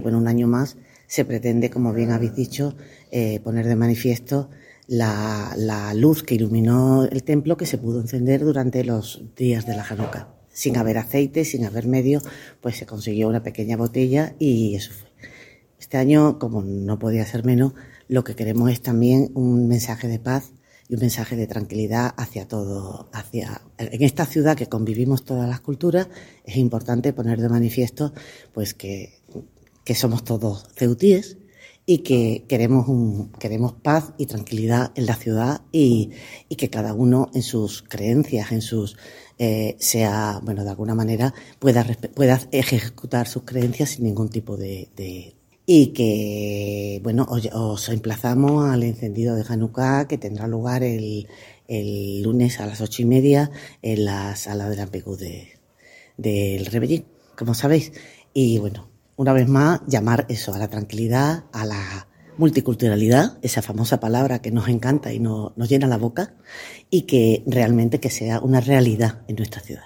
Bueno, un año más se pretende, como bien habéis dicho, eh, poner de manifiesto la, luz que iluminó el templo que se pudo encender durante los días de la Hanukkah. Sin haber aceite, sin haber medio, pues se consiguió una pequeña botella y eso fue. Este año, como no podía ser menos, lo que queremos es también un mensaje de paz y un mensaje de tranquilidad hacia todo, hacia en esta ciudad que convivimos todas las culturas, es importante poner de manifiesto pues que, que somos todos ceutíes y que queremos un, queremos paz y tranquilidad en la ciudad y, y que cada uno en sus creencias, en sus eh, sea, bueno, de alguna manera pueda, pueda ejecutar sus creencias sin ningún tipo de, y que, bueno, os, os, emplazamos al encendido de Hanukkah que tendrá lugar el, el lunes a las ocho y media en la sala de la PQ de, del Rebellín, como sabéis. Y bueno, una vez más, llamar eso a la tranquilidad, a la multiculturalidad, esa famosa palabra que nos encanta y no, nos llena la boca, y que realmente que sea una realidad en nuestra ciudad.